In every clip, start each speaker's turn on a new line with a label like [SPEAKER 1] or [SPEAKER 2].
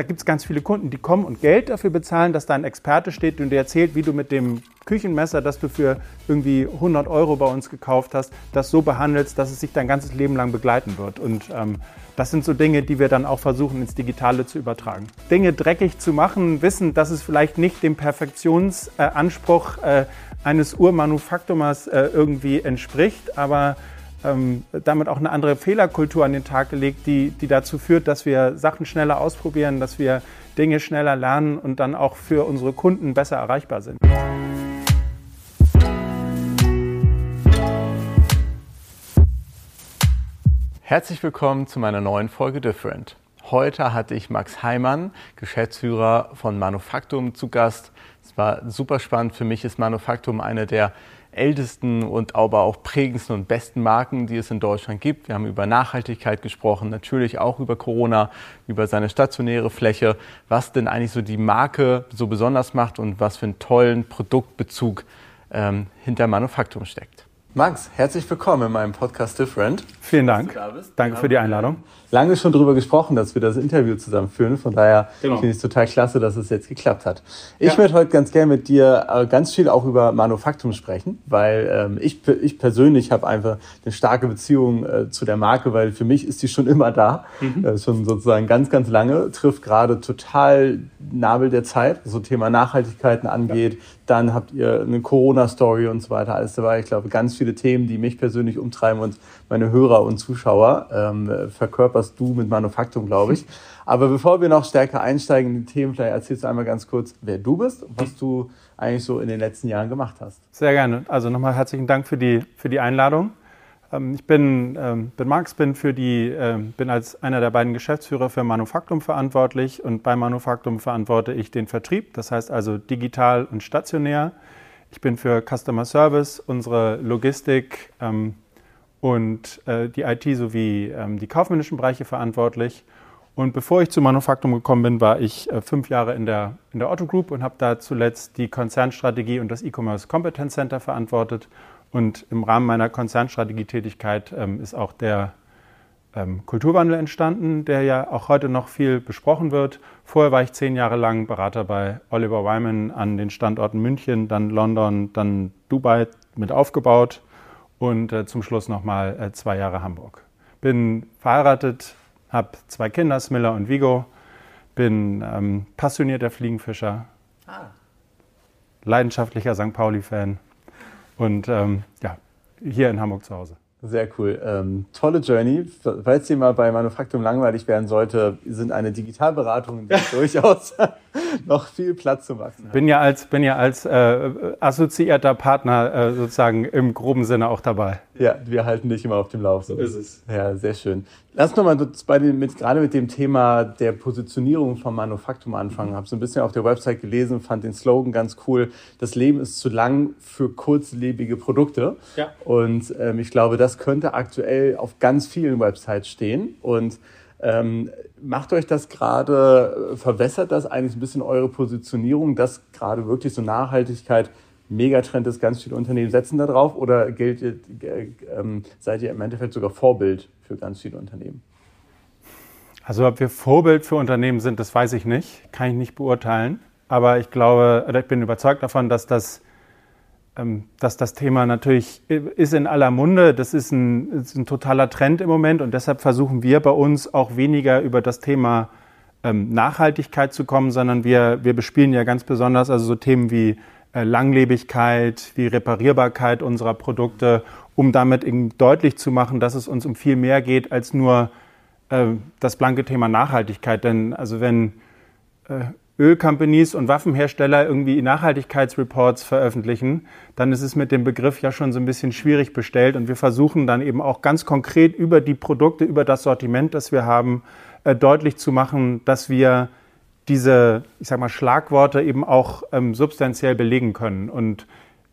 [SPEAKER 1] da gibt es ganz viele Kunden, die kommen und Geld dafür bezahlen, dass da ein Experte steht und dir erzählt, wie du mit dem Küchenmesser, das du für irgendwie 100 Euro bei uns gekauft hast, das so behandelst, dass es sich dein ganzes Leben lang begleiten wird. Und ähm, das sind so Dinge, die wir dann auch versuchen ins Digitale zu übertragen. Dinge dreckig zu machen, wissen, dass es vielleicht nicht dem Perfektionsanspruch äh, eines Urmanufaktumers äh, irgendwie entspricht, aber ähm, damit auch eine andere Fehlerkultur an den Tag gelegt, die, die dazu führt, dass wir Sachen schneller ausprobieren, dass wir Dinge schneller lernen und dann auch für unsere Kunden besser erreichbar sind.
[SPEAKER 2] Herzlich willkommen zu meiner neuen Folge Different. Heute hatte ich Max Heimann, Geschäftsführer von Manufaktum, zu Gast. Es war super spannend. Für mich ist Manufaktum eine der ältesten und aber auch prägendsten und besten Marken, die es in Deutschland gibt. Wir haben über Nachhaltigkeit gesprochen, natürlich auch über Corona, über seine stationäre Fläche, was denn eigentlich so die Marke so besonders macht und was für einen tollen Produktbezug ähm, hinter Manufaktum steckt. Max, herzlich willkommen in meinem Podcast Different.
[SPEAKER 1] Vielen Dank. Danke für die Einladung.
[SPEAKER 2] Lange schon darüber gesprochen, dass wir das Interview zusammen führen. Von daher genau. finde ich es total klasse, dass es jetzt geklappt hat. Ich ja. würde heute ganz gerne mit dir äh, ganz viel auch über Manufaktum sprechen, weil ähm, ich, ich persönlich habe einfach eine starke Beziehung äh, zu der Marke, weil für mich ist die schon immer da, mhm. äh, schon sozusagen ganz, ganz lange, trifft gerade total Nabel der Zeit, so Thema Nachhaltigkeiten angeht, ja. Dann habt ihr eine Corona-Story und so weiter, alles dabei. Ich glaube, ganz viele Themen, die mich persönlich umtreiben und meine Hörer und Zuschauer, ähm, verkörperst du mit Manufaktum, glaube ich. Aber bevor wir noch stärker einsteigen in die Themen, vielleicht erzählst du einmal ganz kurz, wer du bist und was du eigentlich so in den letzten Jahren gemacht hast.
[SPEAKER 1] Sehr gerne. Also nochmal herzlichen Dank für die, für die Einladung. Ähm, ich bin, ähm, bin Max, bin, für die, ähm, bin als einer der beiden Geschäftsführer für Manufaktum verantwortlich und bei Manufaktum verantworte ich den Vertrieb, das heißt also digital und stationär. Ich bin für Customer Service, unsere Logistik und äh, die IT sowie die kaufmännischen Bereiche verantwortlich. Und bevor ich zu Manufaktum gekommen bin, war ich äh, fünf Jahre in der, in der Otto Group und habe da zuletzt die Konzernstrategie und das E-Commerce Competence Center verantwortet und im Rahmen meiner Konzernstrategietätigkeit ähm, ist auch der ähm, Kulturwandel entstanden, der ja auch heute noch viel besprochen wird. Vorher war ich zehn Jahre lang Berater bei Oliver Wyman an den Standorten München, dann London, dann Dubai mit aufgebaut und äh, zum Schluss nochmal äh, zwei Jahre Hamburg. Bin verheiratet, habe zwei Kinder, Smilla und Vigo, bin ähm, passionierter Fliegenfischer, ah. leidenschaftlicher St. Pauli-Fan und ähm, ja, hier in Hamburg zu Hause.
[SPEAKER 2] Sehr cool. Ähm, tolle Journey. Falls dir mal bei Manufaktum langweilig werden sollte, sind eine Digitalberatung durchaus noch viel Platz zu wachsen.
[SPEAKER 1] Bin ja als, bin ja als äh, assoziierter Partner äh, sozusagen im groben Sinne auch dabei.
[SPEAKER 2] Ja, wir halten dich immer auf dem Lauf. So ist es. Ja, sehr schön. Lass noch mal bei den, mit, gerade mit dem Thema der Positionierung vom Manufaktum anfangen. Habe so ein bisschen auf der Website gelesen, fand den Slogan ganz cool. Das Leben ist zu lang für kurzlebige Produkte. Ja. Und ähm, ich glaube, das könnte aktuell auf ganz vielen Websites stehen. Und ähm, macht euch das gerade, verwässert das eigentlich ein bisschen eure Positionierung, dass gerade wirklich so Nachhaltigkeit Megatrend ist, ganz viele Unternehmen setzen da drauf oder gilt, äh, ähm, seid ihr im Endeffekt sogar Vorbild für ganz viele Unternehmen?
[SPEAKER 1] Also ob wir Vorbild für Unternehmen sind, das weiß ich nicht, kann ich nicht beurteilen. Aber ich glaube, oder ich bin überzeugt davon, dass das ähm, dass das Thema natürlich ist in aller Munde. Das ist ein, ist ein, totaler Trend im Moment und deshalb versuchen wir bei uns auch weniger über das Thema ähm, Nachhaltigkeit zu kommen, sondern wir, wir bespielen ja ganz besonders also so Themen wie Langlebigkeit, wie Reparierbarkeit unserer Produkte, um damit eben deutlich zu machen, dass es uns um viel mehr geht als nur äh, das blanke Thema Nachhaltigkeit. Denn also wenn äh, Ölcompanies und Waffenhersteller irgendwie Nachhaltigkeitsreports veröffentlichen, dann ist es mit dem Begriff ja schon so ein bisschen schwierig bestellt. Und wir versuchen dann eben auch ganz konkret über die Produkte, über das Sortiment, das wir haben, äh, deutlich zu machen, dass wir diese, ich sag mal, Schlagworte eben auch ähm, substanziell belegen können. Und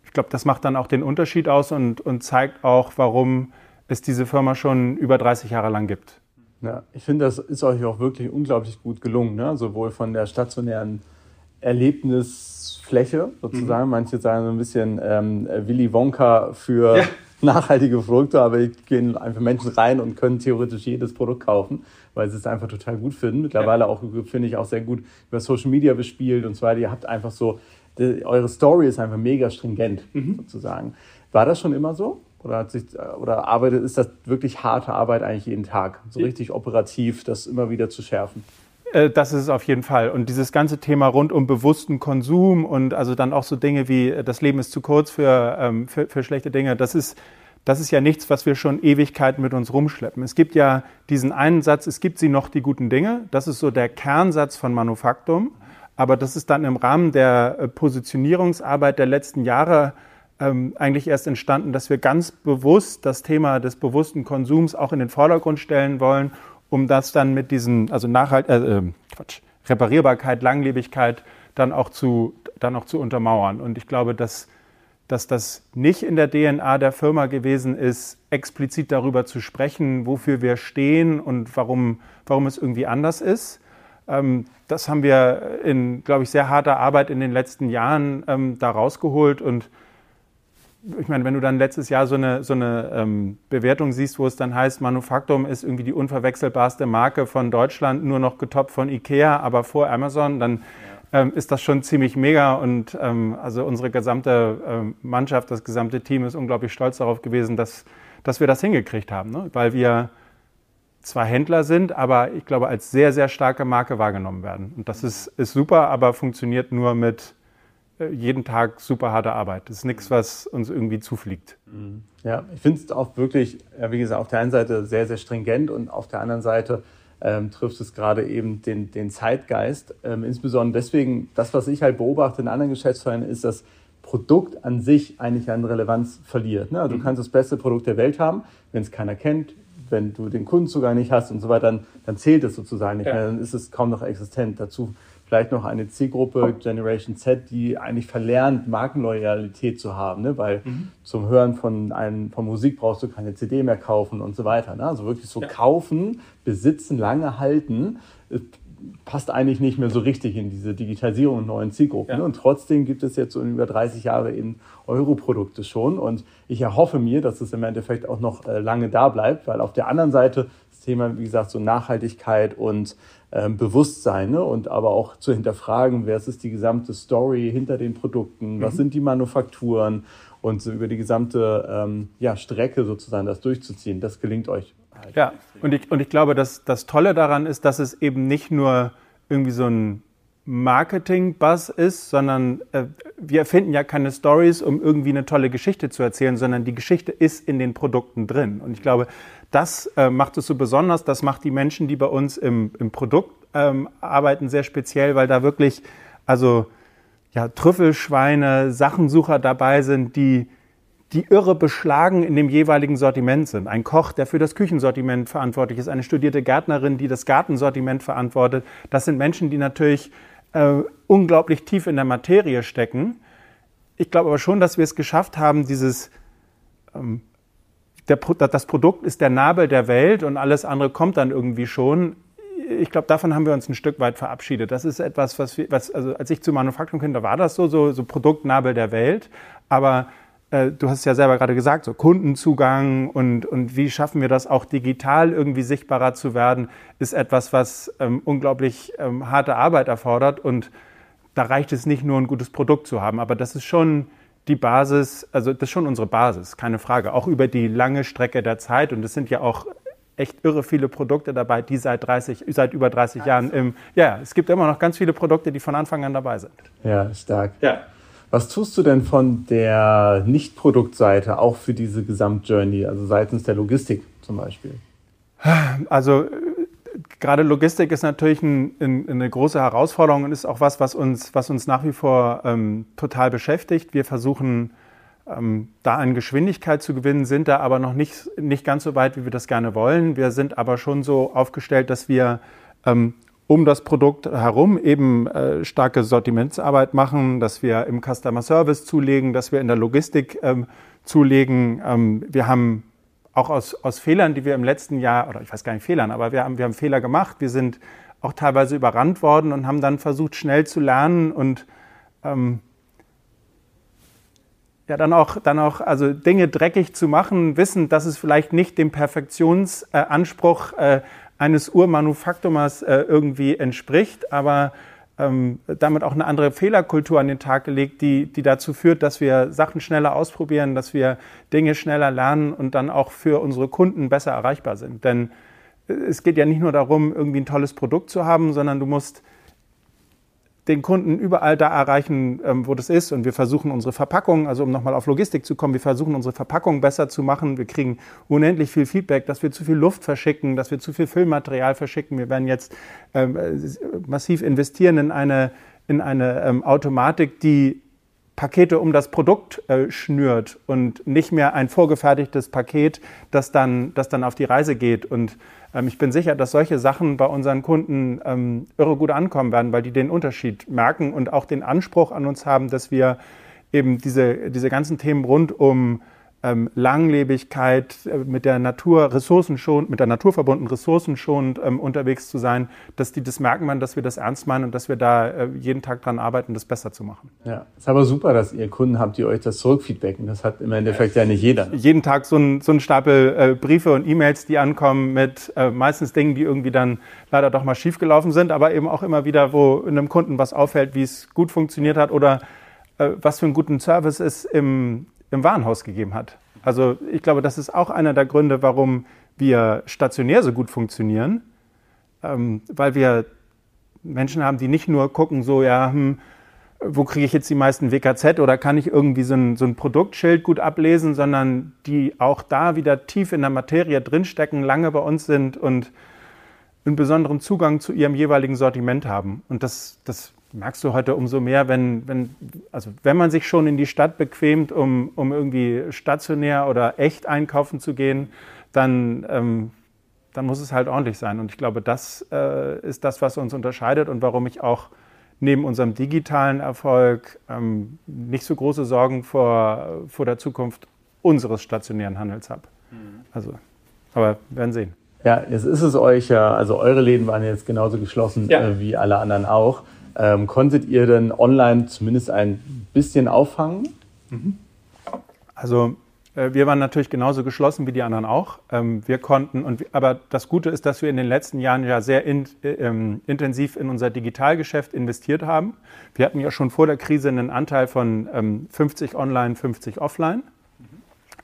[SPEAKER 1] ich glaube, das macht dann auch den Unterschied aus und, und zeigt auch, warum es diese Firma schon über 30 Jahre lang gibt.
[SPEAKER 2] Ja, ich finde, das ist euch auch wirklich unglaublich gut gelungen, ne? sowohl von der stationären Erlebnisfläche sozusagen. Mhm. Manche sagen so ein bisschen ähm, Willy Wonka für ja. nachhaltige Produkte, aber gehen einfach Menschen rein und können theoretisch jedes Produkt kaufen, weil sie es einfach total gut finden. Mittlerweile ja. auch, finde ich, auch sehr gut über Social Media bespielt und so weiter. Ihr habt einfach so, die, eure Story ist einfach mega stringent, mhm. sozusagen. War das schon immer so? Oder, hat sich, oder arbeitet, ist das wirklich harte Arbeit eigentlich jeden Tag? So richtig operativ, das immer wieder zu schärfen?
[SPEAKER 1] Äh, das ist es auf jeden Fall. Und dieses ganze Thema rund um bewussten Konsum und also dann auch so Dinge wie äh, das Leben ist zu kurz für, ähm, für, für, schlechte Dinge, das ist, das ist ja nichts, was wir schon Ewigkeiten mit uns rumschleppen. Es gibt ja diesen einen Satz, es gibt sie noch die guten Dinge. Das ist so der Kernsatz von Manufaktum. Aber das ist dann im Rahmen der äh, Positionierungsarbeit der letzten Jahre ähm, eigentlich erst entstanden, dass wir ganz bewusst das Thema des bewussten Konsums auch in den Vordergrund stellen wollen um das dann mit diesen, also Nachhalt, äh, äh, Quatsch, Reparierbarkeit, Langlebigkeit dann auch zu, dann auch zu untermauern. Und ich glaube, dass, dass das nicht in der DNA der Firma gewesen ist, explizit darüber zu sprechen, wofür wir stehen und warum, warum es irgendwie anders ist. Ähm, das haben wir in, glaube ich, sehr harter Arbeit in den letzten Jahren ähm, da rausgeholt und ich meine, wenn du dann letztes Jahr so eine, so eine ähm, Bewertung siehst, wo es dann heißt, Manufaktum ist irgendwie die unverwechselbarste Marke von Deutschland, nur noch getoppt von Ikea, aber vor Amazon, dann ähm, ist das schon ziemlich mega. Und ähm, also unsere gesamte ähm, Mannschaft, das gesamte Team ist unglaublich stolz darauf gewesen, dass, dass wir das hingekriegt haben, ne? weil wir zwar Händler sind, aber ich glaube, als sehr, sehr starke Marke wahrgenommen werden. Und das ist, ist super, aber funktioniert nur mit äh, jeden Tag super harte Arbeit. Das ist nichts, was uns irgendwie zufliegt.
[SPEAKER 2] Mhm. Ja, ich finde es auch wirklich, wie gesagt, auf der einen Seite sehr, sehr stringent und auf der anderen Seite ähm, trifft es gerade eben den, den Zeitgeist. Ähm, insbesondere deswegen, das, was ich halt beobachte in anderen Geschäftsfeldern, ist, dass Produkt an sich eigentlich an Relevanz verliert. Ne? Also du mhm. kannst das beste Produkt der Welt haben, wenn es keiner kennt, wenn du den Kundenzugang nicht hast und so weiter, dann, dann zählt es sozusagen nicht ja. mehr, dann ist es kaum noch existent. Dazu vielleicht noch eine Zielgruppe Generation Z, die eigentlich verlernt, Markenloyalität zu haben, ne? weil mhm. zum Hören von, einem, von Musik brauchst du keine CD mehr kaufen und so weiter. Ne? Also wirklich so ja. kaufen, besitzen, lange halten, passt eigentlich nicht mehr so richtig in diese Digitalisierung und neuen Zielgruppen. Ja. Und trotzdem gibt es jetzt so über 30 Jahre in Euro-Produkte schon. Und ich erhoffe mir, dass es im Endeffekt auch noch äh, lange da bleibt, weil auf der anderen Seite das Thema, wie gesagt, so Nachhaltigkeit und ähm, Bewusstsein ne? und aber auch zu hinterfragen, wer ist die gesamte Story hinter den Produkten, was mhm. sind die Manufakturen und so über die gesamte ähm, ja, Strecke sozusagen das durchzuziehen. Das gelingt euch.
[SPEAKER 1] Halt ja, und ich, und ich glaube, dass das Tolle daran ist, dass es eben nicht nur irgendwie so ein Marketing-Buzz ist, sondern äh, wir erfinden ja keine Stories, um irgendwie eine tolle Geschichte zu erzählen, sondern die Geschichte ist in den Produkten drin. Und ich glaube, das äh, macht es so besonders, das macht die Menschen, die bei uns im, im Produkt ähm, arbeiten, sehr speziell, weil da wirklich, also ja, Trüffelschweine, Sachensucher dabei sind, die die irre beschlagen in dem jeweiligen Sortiment sind. Ein Koch, der für das Küchensortiment verantwortlich ist, eine studierte Gärtnerin, die das Gartensortiment verantwortet. Das sind Menschen, die natürlich äh, unglaublich tief in der Materie stecken. Ich glaube aber schon, dass wir es geschafft haben, dieses, ähm, der, das Produkt ist der Nabel der Welt und alles andere kommt dann irgendwie schon. Ich glaube, davon haben wir uns ein Stück weit verabschiedet. Das ist etwas, was, wir, was also als ich zu Manufaktum kam, da war das so, so, so Produktnabel der Welt. Aber äh, du hast es ja selber gerade gesagt, so Kundenzugang und, und wie schaffen wir das auch digital irgendwie sichtbarer zu werden, ist etwas, was ähm, unglaublich ähm, harte Arbeit erfordert. Und da reicht es nicht nur, ein gutes Produkt zu haben, aber das ist schon die Basis, also das ist schon unsere Basis, keine Frage, auch über die lange Strecke der Zeit. Und es sind ja auch echt irre viele Produkte dabei, die seit 30, seit über 30 also. Jahren im, ja, es gibt immer noch ganz viele Produkte, die von Anfang an dabei sind.
[SPEAKER 2] Ja, stark. Ja. Was tust du denn von der Nicht-Produktseite auch für diese Gesamtjourney, also seitens der Logistik zum Beispiel?
[SPEAKER 1] Also gerade Logistik ist natürlich ein, ein, eine große Herausforderung und ist auch was, was uns, was uns nach wie vor ähm, total beschäftigt. Wir versuchen ähm, da an Geschwindigkeit zu gewinnen, sind da aber noch nicht, nicht ganz so weit, wie wir das gerne wollen. Wir sind aber schon so aufgestellt, dass wir ähm, um das Produkt herum eben äh, starke Sortimentsarbeit machen, dass wir im Customer Service zulegen, dass wir in der Logistik ähm, zulegen. Ähm, wir haben auch aus, aus Fehlern, die wir im letzten Jahr, oder ich weiß gar nicht Fehlern, aber wir haben, wir haben Fehler gemacht. Wir sind auch teilweise überrannt worden und haben dann versucht, schnell zu lernen und ähm, ja, dann auch, dann auch, also Dinge dreckig zu machen, wissen, dass es vielleicht nicht dem Perfektionsanspruch äh, eines Urmanufaktumers äh, irgendwie entspricht, aber ähm, damit auch eine andere Fehlerkultur an den Tag gelegt, die, die dazu führt, dass wir Sachen schneller ausprobieren, dass wir Dinge schneller lernen und dann auch für unsere Kunden besser erreichbar sind. Denn äh, es geht ja nicht nur darum, irgendwie ein tolles Produkt zu haben, sondern du musst den Kunden überall da erreichen, ähm, wo das ist. Und wir versuchen unsere Verpackung, also um nochmal auf Logistik zu kommen, wir versuchen unsere Verpackung besser zu machen. Wir kriegen unendlich viel Feedback, dass wir zu viel Luft verschicken, dass wir zu viel Füllmaterial verschicken. Wir werden jetzt ähm, massiv investieren in eine, in eine ähm, Automatik, die Pakete um das Produkt äh, schnürt und nicht mehr ein vorgefertigtes Paket, das dann, das dann auf die Reise geht. Und ich bin sicher, dass solche Sachen bei unseren Kunden ähm, irre gut ankommen werden, weil die den Unterschied merken und auch den Anspruch an uns haben, dass wir eben diese, diese ganzen Themen rund um ähm, Langlebigkeit, äh, mit der Natur ressourcenschonend, mit der Natur verbunden ressourcenschonend ähm, unterwegs zu sein, dass die das merken man, dass wir das ernst meinen und dass wir da äh, jeden Tag dran arbeiten, das besser zu machen.
[SPEAKER 2] Ja, ist aber super, dass ihr Kunden habt, die euch das zurückfeedbacken. Das hat im Endeffekt ja, ja nicht jeder.
[SPEAKER 1] Jeden Tag so ein, so ein Stapel äh, Briefe und E-Mails, die ankommen mit äh, meistens Dingen, die irgendwie dann leider doch mal schiefgelaufen sind, aber eben auch immer wieder, wo einem Kunden was auffällt, wie es gut funktioniert hat oder äh, was für einen guten Service es im im Warenhaus gegeben hat. Also ich glaube, das ist auch einer der Gründe, warum wir stationär so gut funktionieren, ähm, weil wir Menschen haben, die nicht nur gucken, so ja, hm, wo kriege ich jetzt die meisten WKZ oder kann ich irgendwie so ein, so ein Produktschild gut ablesen, sondern die auch da wieder tief in der Materie drinstecken, lange bei uns sind und einen besonderen Zugang zu ihrem jeweiligen Sortiment haben. Und das, das merkst du heute umso mehr, wenn, wenn, also wenn man sich schon in die Stadt bequemt, um, um irgendwie stationär oder echt einkaufen zu gehen, dann, ähm, dann muss es halt ordentlich sein. Und ich glaube, das äh, ist das, was uns unterscheidet und warum ich auch neben unserem digitalen Erfolg ähm, nicht so große Sorgen vor, vor der Zukunft unseres stationären Handels habe. Mhm. Also, aber wir werden sehen.
[SPEAKER 2] Ja, jetzt ist es euch ja, also eure Läden waren jetzt genauso geschlossen ja. äh, wie alle anderen auch. Ähm, konntet ihr denn online zumindest ein bisschen auffangen? Mhm.
[SPEAKER 1] Also äh, wir waren natürlich genauso geschlossen wie die anderen auch. Ähm, wir konnten, und, aber das Gute ist, dass wir in den letzten Jahren ja sehr in, äh, ähm, intensiv in unser Digitalgeschäft investiert haben. Wir hatten ja schon vor der Krise einen Anteil von ähm, 50 online, 50 offline.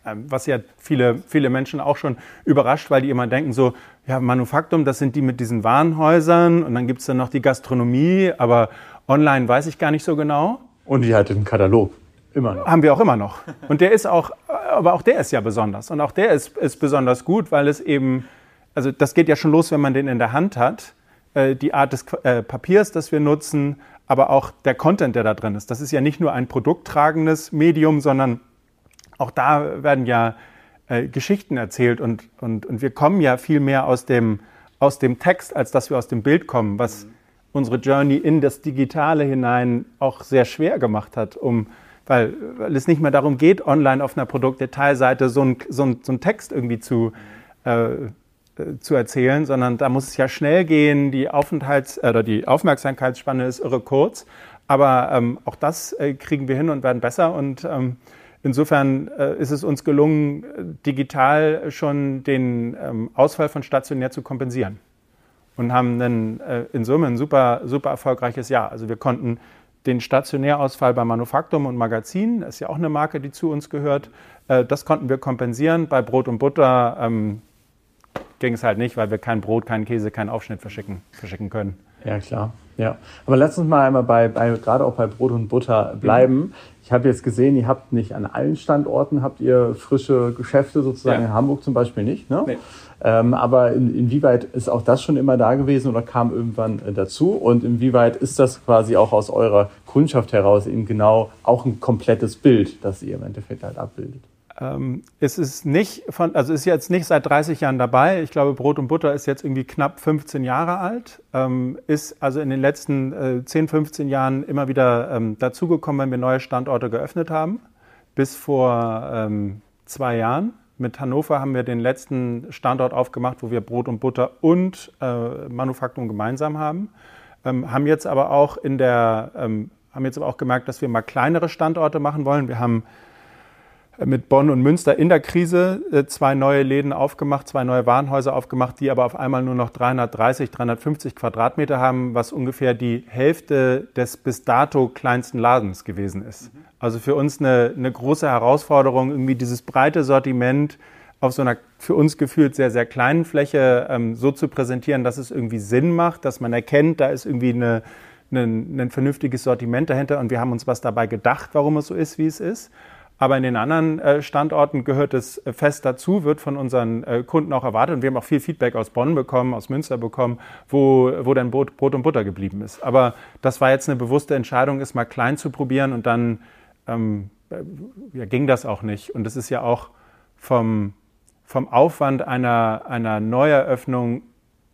[SPEAKER 1] Ähm, was ja viele, viele Menschen auch schon überrascht, weil die immer denken so, ja, Manufaktum, das sind die mit diesen Warenhäusern und dann gibt es dann noch die Gastronomie, aber online weiß ich gar nicht so genau.
[SPEAKER 2] Und die hat den Katalog. Immer noch.
[SPEAKER 1] Haben wir auch immer noch. Und der ist auch, aber auch der ist ja besonders. Und auch der ist, ist besonders gut, weil es eben, also das geht ja schon los, wenn man den in der Hand hat. Äh, die Art des äh, Papiers, das wir nutzen, aber auch der Content, der da drin ist. Das ist ja nicht nur ein produkttragendes Medium, sondern auch da werden ja äh, Geschichten erzählt und, und, und wir kommen ja viel mehr aus dem, aus dem Text, als dass wir aus dem Bild kommen, was mhm. unsere Journey in das Digitale hinein auch sehr schwer gemacht hat, um, weil, weil es nicht mehr darum geht, online auf einer Produktdetailseite so einen so ein, so ein Text irgendwie zu, äh, äh, zu erzählen, sondern da muss es ja schnell gehen, die, Aufenthalts- äh, oder die Aufmerksamkeitsspanne ist irre kurz, aber ähm, auch das äh, kriegen wir hin und werden besser und ähm, Insofern äh, ist es uns gelungen, digital schon den ähm, Ausfall von stationär zu kompensieren und haben dann äh, in Summe ein super, super erfolgreiches Jahr. Also wir konnten den Stationärausfall bei Manufaktum und Magazin, das ist ja auch eine Marke, die zu uns gehört, äh, das konnten wir kompensieren. Bei Brot und Butter ähm, ging es halt nicht, weil wir kein Brot, keinen Käse, keinen Aufschnitt verschicken, verschicken können.
[SPEAKER 2] Ja, klar. Ja, aber lass uns mal einmal bei, bei gerade auch bei Brot und Butter bleiben. Mhm. Ich habe jetzt gesehen, ihr habt nicht an allen Standorten habt ihr frische Geschäfte sozusagen ja. in Hamburg zum Beispiel nicht. Ne? Nee. Ähm, aber in, inwieweit ist auch das schon immer da gewesen oder kam irgendwann äh, dazu? Und inwieweit ist das quasi auch aus eurer Kundschaft heraus eben genau auch ein komplettes Bild, das ihr im Endeffekt halt abbildet?
[SPEAKER 1] Ähm, es ist nicht von, also ist jetzt nicht seit 30 Jahren dabei. Ich glaube, Brot und Butter ist jetzt irgendwie knapp 15 Jahre alt. Ähm, ist also in den letzten äh, 10, 15 Jahren immer wieder ähm, dazugekommen, wenn wir neue Standorte geöffnet haben. Bis vor zwei Jahren. Mit Hannover haben wir den letzten Standort aufgemacht, wo wir Brot und Butter und äh, Manufaktum gemeinsam haben. Haben jetzt aber auch in der, haben jetzt aber auch gemerkt, dass wir mal kleinere Standorte machen wollen. Wir haben mit Bonn und Münster in der Krise äh, zwei neue Läden aufgemacht, zwei neue Warenhäuser aufgemacht, die aber auf einmal nur noch 330, 350 Quadratmeter haben, was ungefähr die Hälfte des bis dato kleinsten Ladens gewesen ist. Also für uns eine, eine große Herausforderung, irgendwie dieses breite Sortiment auf so einer für uns gefühlt sehr, sehr kleinen Fläche ähm, so zu präsentieren, dass es irgendwie Sinn macht, dass man erkennt, da ist irgendwie eine, ein vernünftiges Sortiment dahinter und wir haben uns was dabei gedacht, warum es so ist, wie es ist. Aber in den anderen äh, Standorten gehört es äh, fest dazu, wird von unseren äh, Kunden auch erwartet. Und wir haben auch viel Feedback aus Bonn bekommen, aus Münster bekommen, wo, wo dann Brot, Brot und Butter geblieben ist. Aber das war jetzt eine bewusste Entscheidung, es mal klein zu probieren und dann ähm, ja, ging das auch nicht. Und es ist ja auch vom, vom Aufwand einer, einer Neueröffnung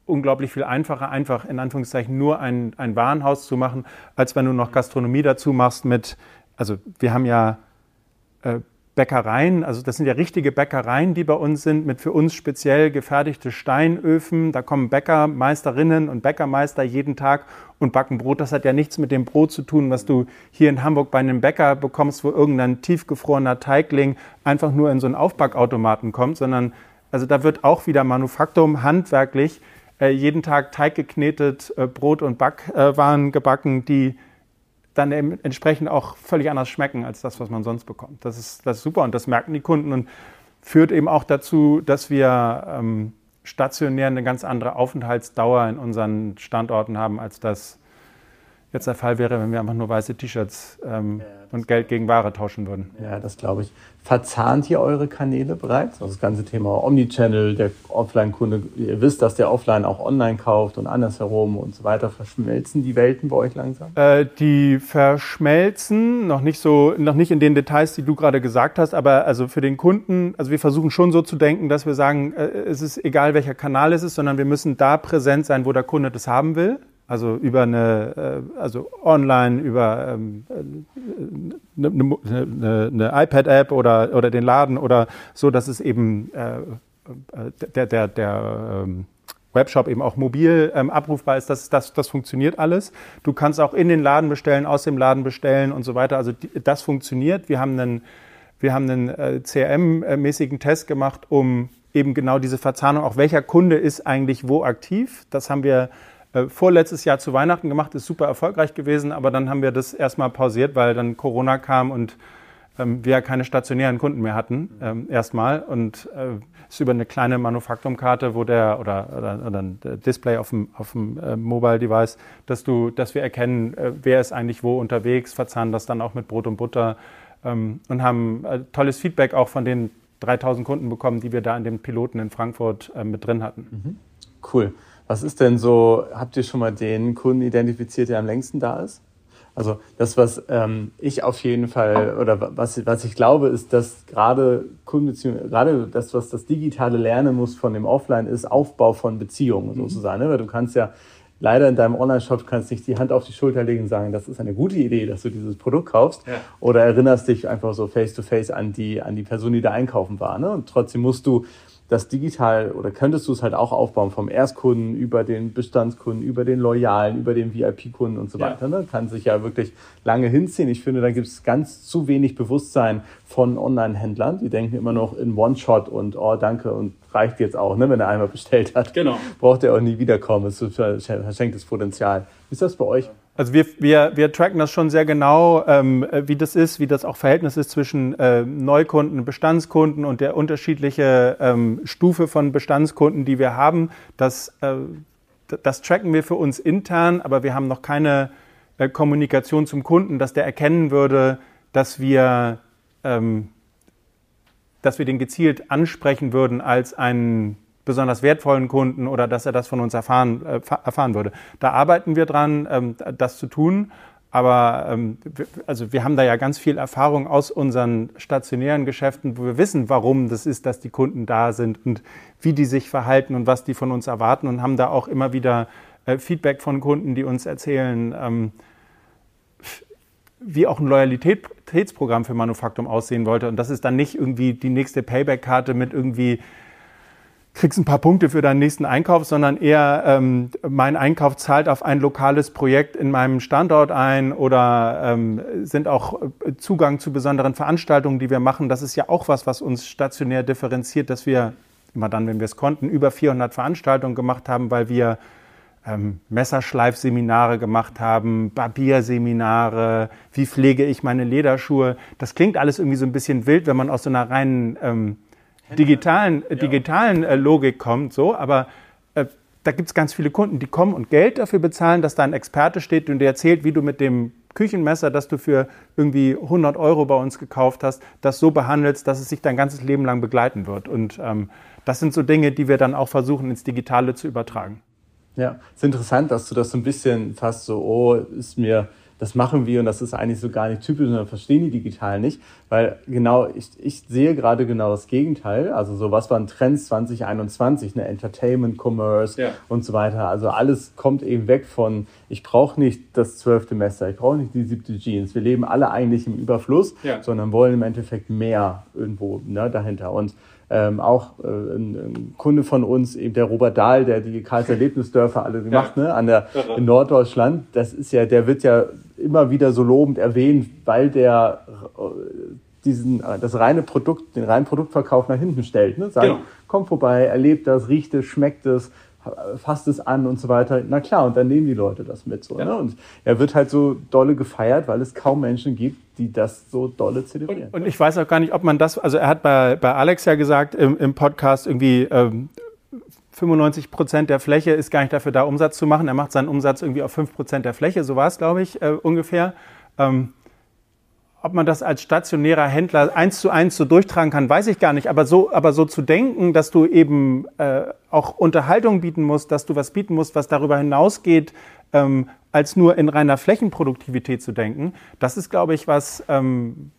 [SPEAKER 1] unglaublich viel einfacher, einfach in Anführungszeichen nur ein, ein Warenhaus zu machen, als wenn du noch Gastronomie dazu machst mit, also wir haben ja äh, Bäckereien, also das sind ja richtige Bäckereien, die bei uns sind, mit für uns speziell gefertigte Steinöfen. Da kommen Bäckermeisterinnen und Bäckermeister jeden Tag und backen Brot. Das hat ja nichts mit dem Brot zu tun, was du hier in Hamburg bei einem Bäcker bekommst, wo irgendein tiefgefrorener Teigling einfach nur in so einen Aufbackautomaten kommt, sondern also da wird auch wieder Manufaktum handwerklich äh, jeden Tag Teig geknetet, äh, Brot und Backwaren gebacken, die dann entsprechend auch völlig anders schmecken als das, was man sonst bekommt. Das ist, das ist super und das merken die Kunden und führt eben auch dazu, dass wir ähm, stationär eine ganz andere Aufenthaltsdauer in unseren Standorten haben, als das jetzt der Fall wäre, wenn wir einfach nur weiße T-Shirts ähm, ja, und Geld gegen Ware tauschen würden.
[SPEAKER 2] Ja, das glaube ich. Verzahnt ihr eure Kanäle bereits? Also das ganze Thema Omnichannel, der Offline-Kunde, ihr wisst, dass der Offline auch online kauft und andersherum und so weiter. Verschmelzen die Welten bei euch langsam?
[SPEAKER 1] Äh, die verschmelzen, noch nicht so, noch nicht in den Details, die du gerade gesagt hast, aber also für den Kunden, also wir versuchen schon so zu denken, dass wir sagen, äh, es ist egal welcher Kanal es ist, sondern wir müssen da präsent sein, wo der Kunde das haben will. Also über eine, äh, also online, über ähm, eine, eine, eine iPad-App oder, oder den Laden oder so, dass es eben äh, äh, der, der, der ähm, Webshop eben auch mobil ähm, abrufbar ist, das, das, das funktioniert alles. Du kannst auch in den Laden bestellen, aus dem Laden bestellen und so weiter. Also die, das funktioniert. Wir haben einen, wir haben einen äh, CRM-mäßigen Test gemacht, um eben genau diese Verzahnung, auch welcher Kunde ist eigentlich wo aktiv. Das haben wir äh, vorletztes Jahr zu Weihnachten gemacht, ist super erfolgreich gewesen, aber dann haben wir das erstmal pausiert, weil dann Corona kam und ähm, wir keine stationären Kunden mehr hatten, ähm, erstmal. Und äh, ist über eine kleine Manufaktumkarte, wo der oder, oder, oder ein Display auf dem, auf dem äh, Mobile Device, dass du, dass wir erkennen, äh, wer ist eigentlich wo unterwegs, verzahnen das dann auch mit Brot und Butter ähm, und haben äh, tolles Feedback auch von den 3000 Kunden bekommen, die wir da in den Piloten in Frankfurt äh, mit drin hatten.
[SPEAKER 2] Mhm. Cool. Was ist denn so, habt ihr schon mal den Kunden identifiziert, der am längsten da ist? Also das, was ähm, ich auf jeden Fall oder was, was ich glaube, ist, dass gerade Kunden, gerade das, was das digitale Lernen muss von dem Offline, ist Aufbau von Beziehungen mhm. sozusagen. Ne? Weil du kannst ja leider in deinem Online-Shop kannst nicht die Hand auf die Schulter legen und sagen, das ist eine gute Idee, dass du dieses Produkt kaufst. Ja. Oder erinnerst dich einfach so face-to-face -face an die, an die Person, die da einkaufen war. Ne? Und trotzdem musst du das digital oder könntest du es halt auch aufbauen vom Erstkunden über den Bestandskunden, über den Loyalen, über den VIP-Kunden und so weiter. Ja. Ne? Kann sich ja wirklich lange hinziehen. Ich finde, da gibt es ganz zu wenig Bewusstsein von Online-Händlern. Die denken immer noch in One-Shot und oh, danke und reicht jetzt auch, ne, wenn er einmal bestellt hat. Genau. Braucht er auch nie wiederkommen. Es verschenkt das Potenzial. Wie ist das bei euch?
[SPEAKER 1] Also wir, wir, wir tracken das schon sehr genau, ähm, wie das ist, wie das auch Verhältnis ist zwischen äh, Neukunden, Bestandskunden und der unterschiedliche ähm, Stufe von Bestandskunden, die wir haben. Das, äh, das tracken wir für uns intern, aber wir haben noch keine äh, Kommunikation zum Kunden, dass der erkennen würde, dass wir, ähm, dass wir den gezielt ansprechen würden als einen besonders wertvollen Kunden oder dass er das von uns erfahren, äh, erfahren würde. Da arbeiten wir dran, ähm, das zu tun. Aber ähm, also wir haben da ja ganz viel Erfahrung aus unseren stationären Geschäften, wo wir wissen, warum das ist, dass die Kunden da sind und wie die sich verhalten und was die von uns erwarten und haben da auch immer wieder äh, Feedback von Kunden, die uns erzählen, ähm, wie auch ein Loyalitätsprogramm für Manufaktum aussehen wollte. Und das ist dann nicht irgendwie die nächste Payback-Karte mit irgendwie kriegst ein paar Punkte für deinen nächsten Einkauf, sondern eher ähm, mein Einkauf zahlt auf ein lokales Projekt in meinem Standort ein oder ähm, sind auch äh, Zugang zu besonderen Veranstaltungen, die wir machen. Das ist ja auch was, was uns stationär differenziert, dass wir immer dann, wenn wir es konnten, über 400 Veranstaltungen gemacht haben, weil wir ähm, Messerschleifseminare gemacht haben, Barbierseminare, wie pflege ich meine Lederschuhe. Das klingt alles irgendwie so ein bisschen wild, wenn man aus so einer reinen ähm, digitalen, ja. digitalen äh, Logik kommt, so, aber äh, da gibt es ganz viele Kunden, die kommen und Geld dafür bezahlen, dass da ein Experte steht und dir erzählt, wie du mit dem Küchenmesser, das du für irgendwie 100 Euro bei uns gekauft hast, das so behandelst, dass es sich dein ganzes Leben lang begleiten wird. Und ähm, das sind so Dinge, die wir dann auch versuchen, ins Digitale zu übertragen.
[SPEAKER 2] Ja, es ist interessant, dass du das so ein bisschen fast so, oh, ist mir das machen wir und das ist eigentlich so gar nicht typisch und dann verstehen die digital nicht, weil genau, ich, ich sehe gerade genau das Gegenteil, also so was waren Trends 2021, ne, Entertainment, Commerce ja. und so weiter, also alles kommt eben weg von, ich brauche nicht das zwölfte Messer, ich brauche nicht die siebte Jeans, wir leben alle eigentlich im Überfluss, ja. sondern wollen im Endeffekt mehr irgendwo ne, dahinter und ähm, auch äh, ein, Kunde von uns, eben der Robert Dahl, der die Karls Erlebnisdörfer alle gemacht, ja. ne, an der, in Norddeutschland, das ist ja, der wird ja immer wieder so lobend erwähnt, weil der äh, diesen, äh, das reine Produkt, den reinen Produktverkauf nach hinten stellt. Ne? Sagt, genau. komm vorbei, erlebt das, riecht es, schmeckt es, fasst es an und so weiter. Na klar, und dann nehmen die Leute das mit. So, ja. ne? Und er wird halt so dolle gefeiert, weil es kaum Menschen gibt, die das so dolle zelebrieren.
[SPEAKER 1] Und, und ich weiß auch gar nicht, ob man das, also er hat bei, bei Alex ja gesagt im, im Podcast irgendwie, ähm, 95 Prozent der Fläche ist gar nicht dafür da, Umsatz zu machen. Er macht seinen Umsatz irgendwie auf 5 Prozent der Fläche, so war es, glaube ich, äh, ungefähr. Ähm, ob man das als stationärer Händler eins zu eins so durchtragen kann, weiß ich gar nicht. Aber so, aber so zu denken, dass du eben äh, auch Unterhaltung bieten musst, dass du was bieten musst, was darüber hinausgeht, ähm, als nur in reiner Flächenproduktivität zu denken, das ist, glaube ich, was, ähm,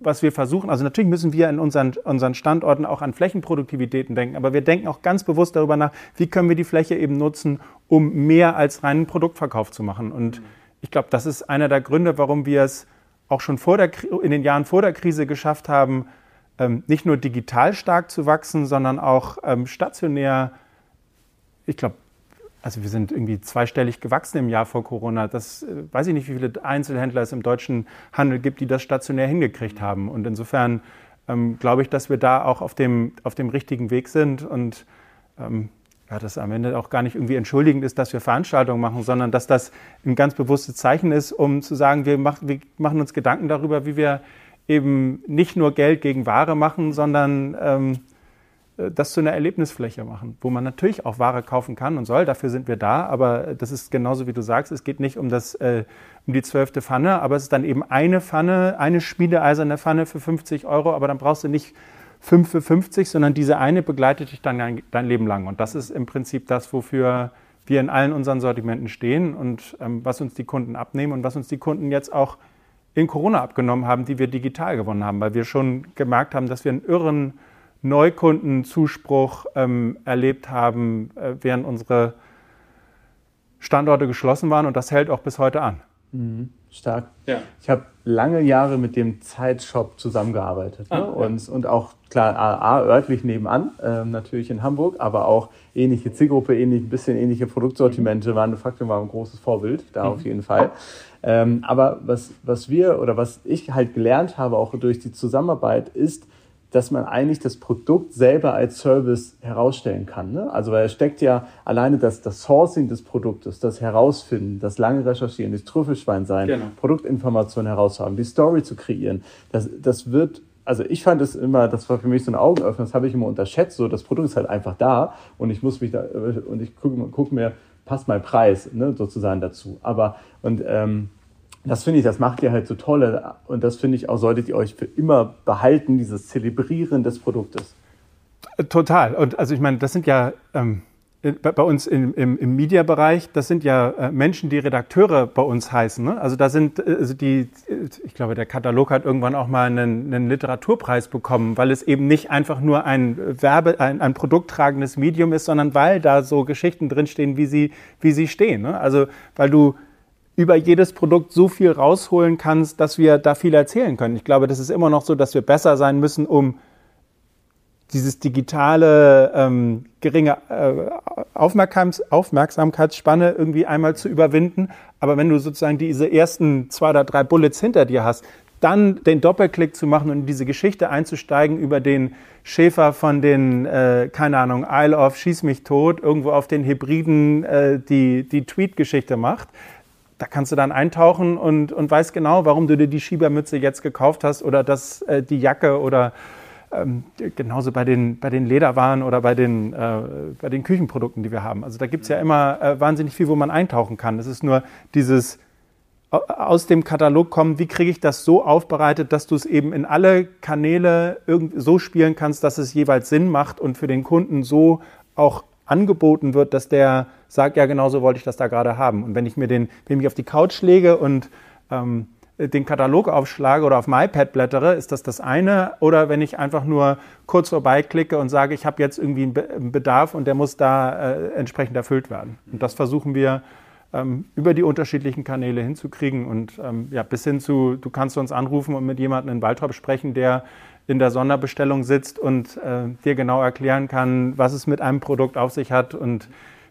[SPEAKER 1] was wir versuchen, also natürlich müssen wir in unseren, unseren Standorten auch an Flächenproduktivitäten denken, aber wir denken auch ganz bewusst darüber nach, wie können wir die Fläche eben nutzen, um mehr als reinen Produktverkauf zu machen. Und ich glaube, das ist einer der Gründe, warum wir es auch schon der, in den Jahren vor der Krise geschafft haben, ähm, nicht nur digital stark zu wachsen, sondern auch ähm, stationär, ich glaube, also wir sind irgendwie zweistellig gewachsen im Jahr vor Corona. Das äh, weiß ich nicht, wie viele Einzelhändler es im deutschen Handel gibt, die das stationär hingekriegt haben. Und insofern ähm, glaube ich, dass wir da auch auf dem, auf dem richtigen Weg sind und ähm, ja, das am Ende auch gar nicht irgendwie entschuldigend ist, dass wir Veranstaltungen machen, sondern dass das ein ganz bewusstes Zeichen ist, um zu sagen, wir, mach, wir machen uns Gedanken darüber, wie wir eben nicht nur Geld gegen Ware machen, sondern ähm, äh, das zu einer Erlebnisfläche machen, wo man natürlich auch Ware kaufen kann und soll. Dafür sind wir da. Aber das ist genauso wie du sagst. Es geht nicht um das, äh, um die zwölfte Pfanne, aber es ist dann eben eine Pfanne, eine schmiedeeiserne Pfanne für 50 Euro. Aber dann brauchst du nicht fünf für 50, sondern diese eine begleitet dich dann dein, dein Leben lang. Und das ist im Prinzip das, wofür wir in allen unseren Sortimenten stehen und ähm, was uns die Kunden abnehmen und was uns die Kunden jetzt auch in Corona abgenommen haben, die wir digital gewonnen haben, weil wir schon gemerkt haben, dass wir einen irren Neukundenzuspruch ähm, erlebt haben, äh, während unsere Standorte geschlossen waren und das hält auch bis heute an.
[SPEAKER 2] Mhm. Stark. Ja. Ich habe lange Jahre mit dem Zeitshop zusammengearbeitet. Ne? Ah, und, ja. und auch, klar, A, örtlich nebenan, äh, natürlich in Hamburg, aber auch ähnliche Zielgruppe, ähnlich, ein bisschen ähnliche Produktsortimente. Mhm. Manufaktum war ein großes Vorbild, da mhm. auf jeden Fall. Ähm, aber was, was wir oder was ich halt gelernt habe, auch durch die Zusammenarbeit, ist, dass man eigentlich das Produkt selber als Service herausstellen kann. Ne? Also weil es steckt ja alleine das, das Sourcing des Produktes, das Herausfinden, das lange Recherchieren, das Trüffelschwein sein, genau. Produktinformationen heraushaben, die Story zu kreieren. Das, das wird also ich fand es immer, das war für mich so ein Augenöffner, das habe ich immer unterschätzt, so das Produkt ist halt einfach da und ich muss mich da, und ich gucke guck mir, passt mein Preis ne, sozusagen dazu. Aber, und ähm, das finde ich, das macht ihr halt so toll. Und das finde ich auch, solltet ihr euch für immer behalten, dieses Zelebrieren des Produktes.
[SPEAKER 1] Total. Und also ich meine, das sind ja ähm, bei, bei, uns im, im, im Mediabereich, das sind ja äh, Menschen, die Redakteure bei uns heißen. Ne? Also da sind, äh, also die, ich glaube, der Katalog hat irgendwann auch mal einen, einen Literaturpreis bekommen, weil es eben nicht einfach nur ein Werbe, ein, ein produkttragendes Medium ist, sondern weil da so Geschichten drinstehen, wie sie, wie sie stehen. Ne? Also weil du über jedes Produkt so viel rausholen kannst, dass wir da viel erzählen können. Ich glaube, das ist immer noch so, dass wir besser sein müssen, um dieses digitale ähm, geringe äh, Aufmerksamkeitsspanne irgendwie einmal zu überwinden. Aber wenn du sozusagen diese ersten zwei oder drei Bullets hinter dir hast, dann den Doppelklick zu machen und in diese Geschichte einzusteigen über den Schäfer von den, äh, keine Ahnung, Isle of Schieß mich tot, irgendwo auf den Hybriden äh, die, die Tweet-Geschichte macht, da kannst du dann eintauchen und, und weißt genau, warum du dir die Schiebermütze jetzt gekauft hast oder das, äh, die Jacke oder ähm, genauso bei den, bei den Lederwaren oder bei den, äh, bei den Küchenprodukten, die wir haben. Also da gibt es ja immer äh, wahnsinnig viel, wo man eintauchen kann. Es ist nur dieses aus dem Katalog kommen, wie kriege ich das so aufbereitet, dass du es eben in alle Kanäle so spielen kannst, dass es jeweils Sinn macht und für den Kunden so auch angeboten wird, dass der sagt, ja, genau so wollte ich das da gerade haben. Und wenn ich mir den, wenn ich auf die Couch lege und ähm, den Katalog aufschlage oder auf MyPad blättere, ist das das eine. Oder wenn ich einfach nur kurz vorbeiklicke und sage, ich habe jetzt irgendwie einen Bedarf und der muss da äh, entsprechend erfüllt werden. Und das versuchen wir ähm, über die unterschiedlichen Kanäle hinzukriegen und ähm, ja, bis hin zu, du kannst uns anrufen und mit jemandem in Waldrop sprechen, der in der Sonderbestellung sitzt und äh, dir genau erklären kann, was es mit einem Produkt auf sich hat und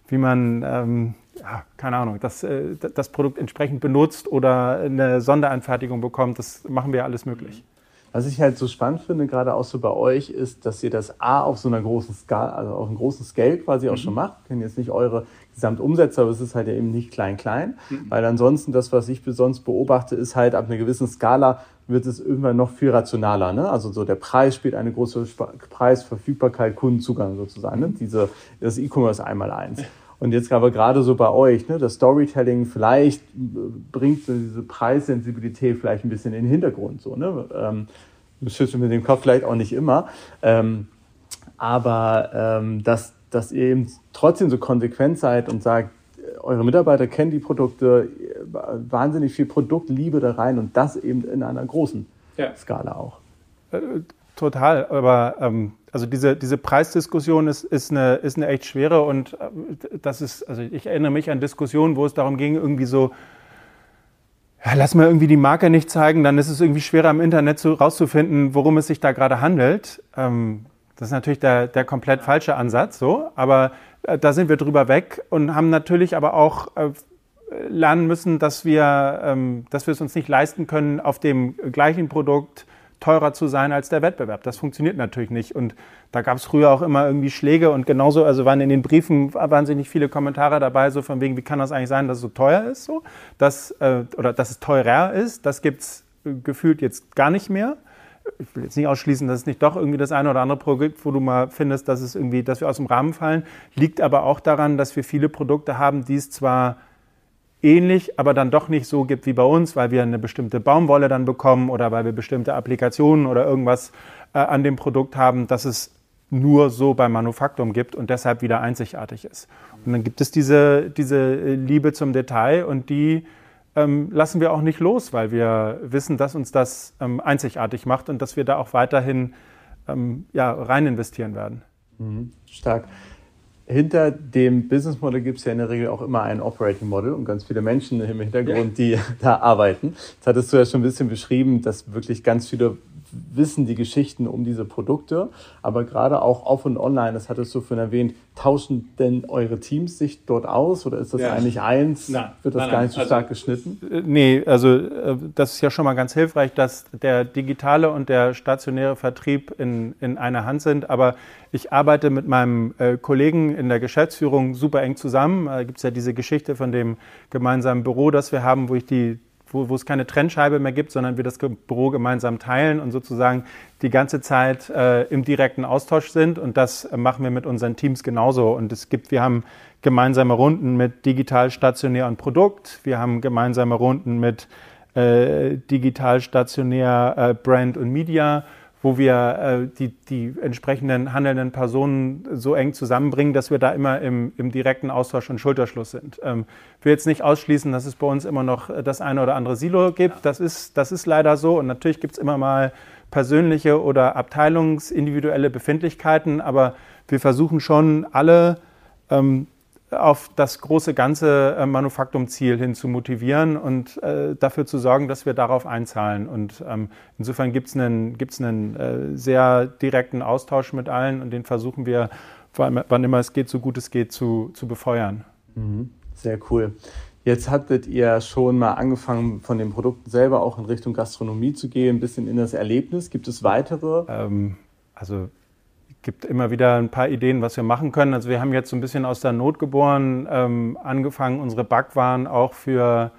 [SPEAKER 1] wie man ähm, ja, keine Ahnung, das, äh, das Produkt entsprechend benutzt oder eine Sonderanfertigung bekommt, das machen wir alles möglich.
[SPEAKER 2] Was ich halt so spannend finde, gerade auch so bei euch, ist, dass ihr das A auf so einer großen Skala, also auf einem großen Scale quasi auch mhm. schon macht. Ich kenne jetzt nicht eure Gesamtumsätze, aber es ist halt eben nicht klein-klein. Mhm. Weil ansonsten das, was ich sonst beobachte, ist halt ab einer gewissen Skala wird es irgendwann noch viel rationaler. Ne? Also so der Preis spielt eine große Preis, Verfügbarkeit, Kundenzugang sozusagen. Ne? Diese, das E-Commerce einmal eins. Und jetzt aber gerade so bei euch, ne, das Storytelling vielleicht bringt so diese Preissensibilität vielleicht ein bisschen in den Hintergrund. So, ne? Ähm, das schützt mit dem Kopf vielleicht auch nicht immer. Ähm, aber ähm, dass, dass ihr eben trotzdem so konsequent seid und sagt, eure Mitarbeiter kennen die Produkte, wahnsinnig viel Produktliebe da rein und das eben in einer großen ja. Skala auch.
[SPEAKER 1] Äh, total, aber ähm, also diese, diese Preisdiskussion ist, ist, eine, ist eine echt schwere und äh, das ist, also ich erinnere mich an Diskussionen, wo es darum ging, irgendwie so, ja, lass mal irgendwie die Marke nicht zeigen, dann ist es irgendwie schwerer im Internet zu, rauszufinden, worum es sich da gerade handelt. Ähm, das ist natürlich der, der komplett falsche Ansatz, so, aber da sind wir drüber weg und haben natürlich aber auch äh, lernen müssen, dass wir, ähm, dass wir es uns nicht leisten können, auf dem gleichen Produkt teurer zu sein als der Wettbewerb. Das funktioniert natürlich nicht. Und da gab es früher auch immer irgendwie Schläge und genauso, also waren in den Briefen wahnsinnig viele Kommentare dabei, so von wegen, wie kann das eigentlich sein, dass es so teuer ist, so, dass, äh, oder dass es teurer ist. Das gibt es äh, gefühlt jetzt gar nicht mehr. Ich will jetzt nicht ausschließen, dass es nicht doch irgendwie das eine oder andere Produkt, wo du mal findest, dass es irgendwie, dass wir aus dem Rahmen fallen, liegt aber auch daran, dass wir viele Produkte haben, die es zwar ähnlich, aber dann doch nicht so gibt wie bei uns, weil wir eine bestimmte Baumwolle dann bekommen oder weil wir bestimmte Applikationen oder irgendwas äh, an dem Produkt haben, dass es nur so beim Manufaktum gibt und deshalb wieder einzigartig ist. Und dann gibt es diese, diese Liebe zum Detail und die ähm, lassen wir auch nicht los, weil wir wissen, dass uns das ähm, einzigartig macht und dass wir da auch weiterhin ähm, ja, rein investieren werden.
[SPEAKER 2] Mhm. Stark hinter dem Business Model gibt es ja in der Regel auch immer ein Operating Model und ganz viele Menschen im Hintergrund, die da arbeiten. Das hattest du ja schon ein bisschen beschrieben, dass wirklich ganz viele wissen die Geschichten um diese Produkte, aber gerade auch off und online, das hattest du schon erwähnt, tauschen denn eure Teams sich dort aus oder ist das ja. eigentlich eins? Nein. Wird das nein, gar nicht so also, stark geschnitten?
[SPEAKER 1] Äh, nee, also äh, das ist ja schon mal ganz hilfreich, dass der digitale und der stationäre Vertrieb in, in einer Hand sind, aber ich arbeite mit meinem äh, Kollegen in der Geschäftsführung super eng zusammen. Da gibt es ja diese Geschichte von dem gemeinsamen Büro, das wir haben, wo ich die wo, wo es keine Trennscheibe mehr gibt, sondern wir das Büro gemeinsam teilen und sozusagen die ganze Zeit äh, im direkten Austausch sind. Und das machen wir mit unseren Teams genauso. Und es gibt, wir haben gemeinsame Runden mit digital, stationär und Produkt. Wir haben gemeinsame Runden mit äh, digital, stationär, äh, Brand und Media wo wir äh, die, die entsprechenden handelnden Personen so eng zusammenbringen, dass wir da immer im, im direkten Austausch und Schulterschluss sind. Ähm, ich will jetzt nicht ausschließen, dass es bei uns immer noch das eine oder andere Silo gibt. Das ist, das ist leider so. Und natürlich gibt es immer mal persönliche oder abteilungsindividuelle Befindlichkeiten, aber wir versuchen schon alle ähm, auf das große ganze äh, Manufaktumziel hin zu motivieren und äh, dafür zu sorgen, dass wir darauf einzahlen. Und ähm, insofern gibt es einen, gibt's einen äh, sehr direkten Austausch mit allen und den versuchen wir, wann immer es geht, so gut es geht, zu, zu befeuern.
[SPEAKER 2] Mhm. Sehr cool. Jetzt hattet ihr schon mal angefangen, von den Produkten selber auch in Richtung Gastronomie zu gehen, ein bisschen in das Erlebnis. Gibt es weitere?
[SPEAKER 1] Ähm, also gibt immer wieder ein paar Ideen, was wir machen können. Also wir haben jetzt so ein bisschen aus der Not geboren ähm, angefangen, unsere Backwaren auch für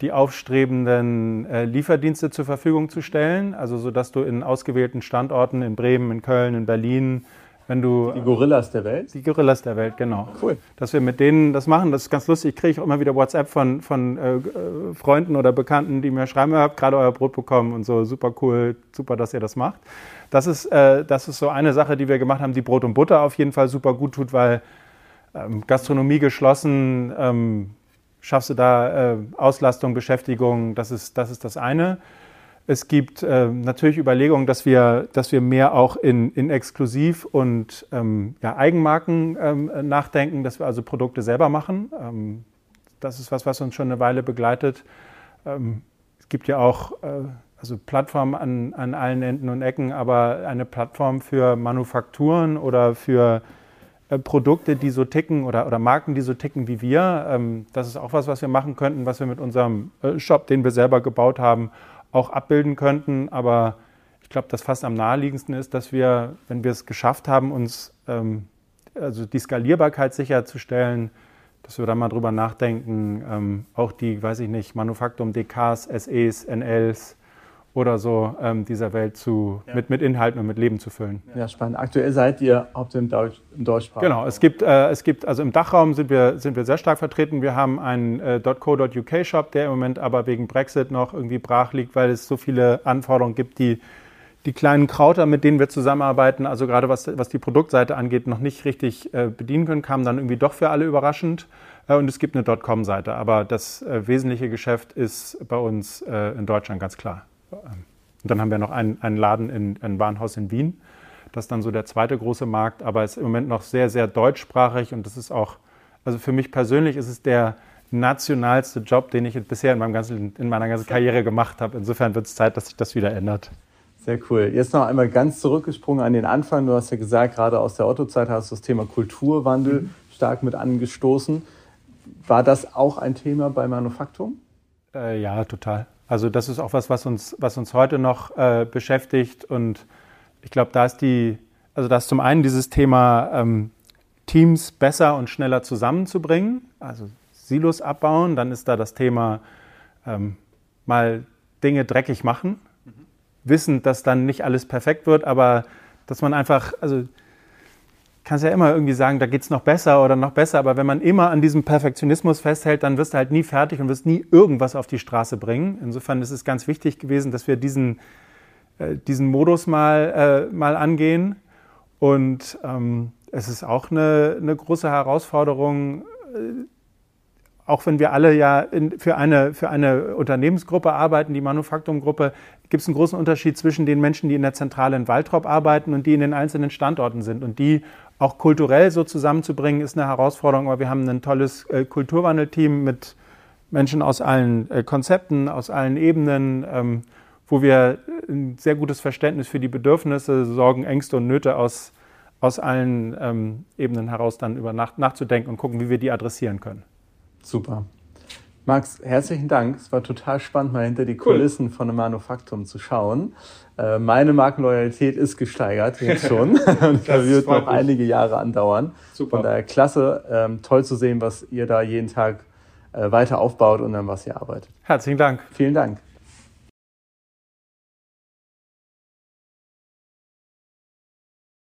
[SPEAKER 1] die aufstrebenden äh, Lieferdienste zur Verfügung zu stellen. Also so, dass du in ausgewählten Standorten in Bremen, in Köln, in Berlin, wenn du
[SPEAKER 2] die Gorillas der Welt?
[SPEAKER 1] Die Gorillas der Welt, genau.
[SPEAKER 2] Cool.
[SPEAKER 1] Dass wir mit denen das machen, das ist ganz lustig. Ich kriege auch immer wieder WhatsApp von, von äh, Freunden oder Bekannten, die mir schreiben, ihr habt gerade euer Brot bekommen und so, super cool, super, dass ihr das macht. Das ist, äh, das ist so eine Sache, die wir gemacht haben, die Brot und Butter auf jeden Fall super gut tut, weil ähm, Gastronomie geschlossen, ähm, schaffst du da äh, Auslastung, Beschäftigung, das ist, das ist das eine. Es gibt äh, natürlich Überlegungen, dass wir, dass wir mehr auch in, in Exklusiv- und ähm, ja, Eigenmarken ähm, nachdenken, dass wir also Produkte selber machen. Ähm, das ist was, was uns schon eine Weile begleitet. Ähm, es gibt ja auch äh, also Plattform an, an allen Enden und Ecken, aber eine Plattform für Manufakturen oder für äh, Produkte, die so ticken oder, oder Marken, die so ticken wie wir. Ähm, das ist auch was, was wir machen könnten, was wir mit unserem äh, Shop, den wir selber gebaut haben, auch abbilden könnten. Aber ich glaube, das fast am naheliegendsten ist, dass wir, wenn wir es geschafft haben, uns ähm, also die Skalierbarkeit sicherzustellen, dass wir da mal drüber nachdenken, ähm, auch die, weiß ich nicht, Manufaktum DKs, SEs, NLs, oder so ähm, dieser Welt zu, ja. mit, mit Inhalten und mit Leben zu füllen.
[SPEAKER 2] Ja, spannend. Aktuell seid ihr hauptsächlich im, Deutsch, im Deutschsprachigen.
[SPEAKER 1] Genau, es gibt, äh, es gibt, also im Dachraum sind wir, sind wir sehr stark vertreten. Wir haben einen äh, .co.uk Shop, der im Moment aber wegen Brexit noch irgendwie brach liegt, weil es so viele Anforderungen gibt, die die kleinen Krauter, mit denen wir zusammenarbeiten, also gerade was, was die Produktseite angeht, noch nicht richtig äh, bedienen können, kamen dann irgendwie doch für alle überraschend. Äh, und es gibt eine .com-Seite, aber das äh, wesentliche Geschäft ist bei uns äh, in Deutschland ganz klar. Und dann haben wir noch einen, einen Laden in ein Warenhaus in Wien. Das ist dann so der zweite große Markt, aber ist im Moment noch sehr, sehr deutschsprachig und das ist auch, also für mich persönlich ist es der nationalste Job, den ich bisher in, meinem ganzen, in meiner ganzen Karriere gemacht habe. Insofern wird es Zeit, dass sich das wieder ändert.
[SPEAKER 2] Sehr cool. Jetzt noch einmal ganz zurückgesprungen an den Anfang. Du hast ja gesagt, gerade aus der Otto-Zeit hast du das Thema Kulturwandel mhm. stark mit angestoßen. War das auch ein Thema bei Manufaktum?
[SPEAKER 1] Äh, ja, total. Also das ist auch was, was uns, was uns heute noch äh, beschäftigt. Und ich glaube, da ist die, also da ist zum einen dieses Thema ähm, Teams besser und schneller zusammenzubringen, also Silos abbauen. Dann ist da das Thema ähm, mal Dinge dreckig machen, mhm. wissend, dass dann nicht alles perfekt wird, aber dass man einfach, also kannst ja immer irgendwie sagen, da geht es noch besser oder noch besser, aber wenn man immer an diesem Perfektionismus festhält, dann wirst du halt nie fertig und wirst nie irgendwas auf die Straße bringen. Insofern ist es ganz wichtig gewesen, dass wir diesen, äh, diesen Modus mal, äh, mal angehen. Und ähm, es ist auch eine, eine große Herausforderung, äh, auch wenn wir alle ja in, für, eine, für eine Unternehmensgruppe arbeiten, die Manufaktumgruppe, gibt es einen großen Unterschied zwischen den Menschen, die in der Zentrale in Waldrop arbeiten und die in den einzelnen Standorten sind. Und die auch kulturell so zusammenzubringen, ist eine Herausforderung. Aber wir haben ein tolles äh, Kulturwandelteam mit Menschen aus allen äh, Konzepten, aus allen Ebenen, ähm, wo wir ein sehr gutes Verständnis für die Bedürfnisse, Sorgen, Ängste und Nöte aus, aus allen ähm, Ebenen heraus dann über Nacht nachzudenken und gucken, wie wir die adressieren können.
[SPEAKER 2] Super. Max, herzlichen Dank. Es war total spannend, mal hinter die Kulissen cool. von einem Manufaktum zu schauen. Äh, meine Markenloyalität ist gesteigert jetzt schon und das wird noch mich. einige Jahre andauern. Super. Von daher klasse, ähm, toll zu sehen, was ihr da jeden Tag äh, weiter aufbaut und an was ihr arbeitet.
[SPEAKER 1] Herzlichen Dank.
[SPEAKER 2] Vielen Dank.